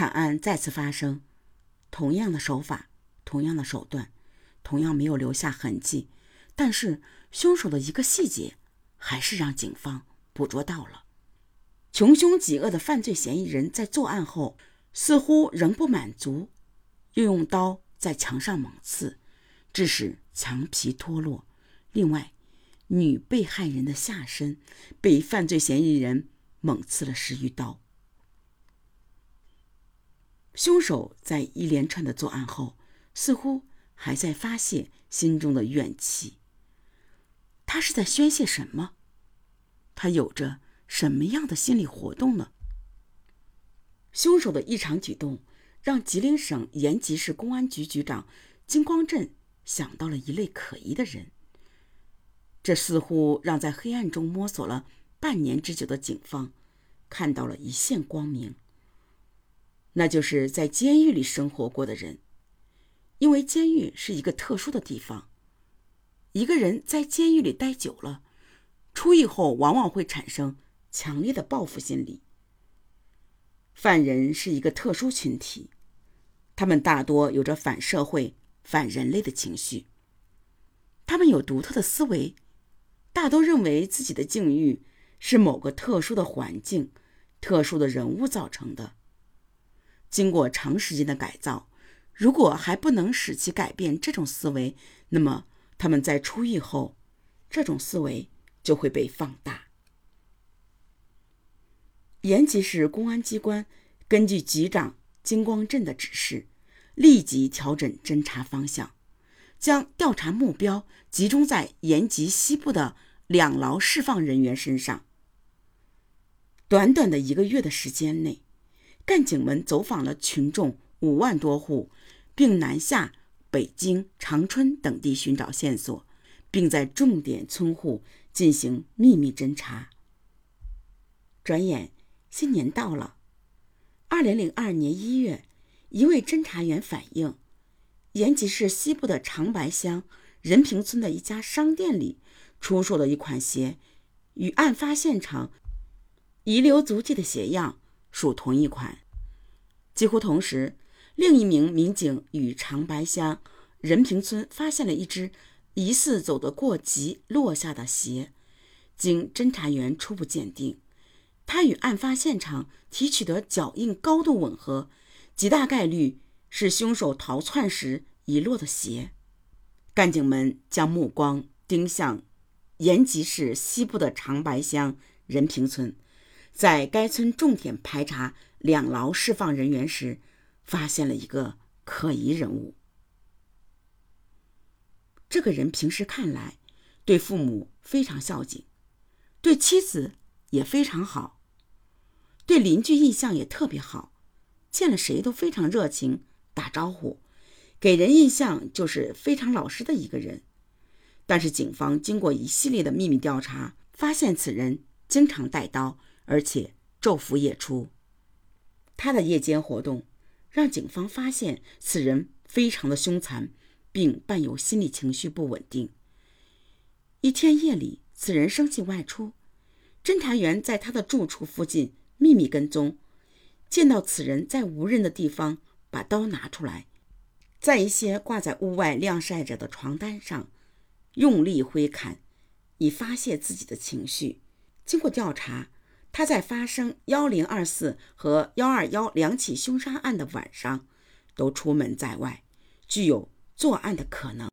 惨案再次发生，同样的手法，同样的手段，同样没有留下痕迹，但是凶手的一个细节，还是让警方捕捉到了。穷凶极恶的犯罪嫌疑人在作案后，似乎仍不满足，又用刀在墙上猛刺，致使墙皮脱落。另外，女被害人的下身被犯罪嫌疑人猛刺了十余刀。凶手在一连串的作案后，似乎还在发泄心中的怨气。他是在宣泄什么？他有着什么样的心理活动呢？凶手的异常举动让吉林省延吉市公安局局长金光镇想到了一类可疑的人。这似乎让在黑暗中摸索了半年之久的警方看到了一线光明。那就是在监狱里生活过的人，因为监狱是一个特殊的地方。一个人在监狱里待久了，出狱后往往会产生强烈的报复心理。犯人是一个特殊群体，他们大多有着反社会、反人类的情绪。他们有独特的思维，大多认为自己的境遇是某个特殊的环境、特殊的人物造成的。经过长时间的改造，如果还不能使其改变这种思维，那么他们在出狱后，这种思维就会被放大。延吉市公安机关根据局长金光镇的指示，立即调整侦查方向，将调查目标集中在延吉西部的两牢释放人员身上。短短的一个月的时间内。干警们走访了群众五万多户，并南下北京、长春等地寻找线索，并在重点村户进行秘密侦查。转眼新年到了，二零零二年一月，一位侦查员反映，延吉市西部的长白乡任平村的一家商店里出售的一款鞋，与案发现场遗留足迹的鞋样。属同一款。几乎同时，另一名民警与长白乡任平村发现了一只疑似走得过急落下的鞋。经侦查员初步鉴定，它与案发现场提取的脚印高度吻合，极大概率是凶手逃窜时遗落的鞋。干警们将目光盯向延吉市西部的长白乡任平村。在该村重点排查两劳释放人员时，发现了一个可疑人物。这个人平时看来对父母非常孝敬，对妻子也非常好，对邻居印象也特别好，见了谁都非常热情打招呼，给人印象就是非常老实的一个人。但是警方经过一系列的秘密调查，发现此人经常带刀。而且昼伏夜出，他的夜间活动让警方发现此人非常的凶残，并伴有心理情绪不稳定。一天夜里，此人生气外出，侦查员在他的住处附近秘密跟踪，见到此人在无人的地方把刀拿出来，在一些挂在屋外晾晒着的床单上用力挥砍，以发泄自己的情绪。经过调查。他在发生幺零二四和幺二幺两起凶杀案的晚上，都出门在外，具有作案的可能。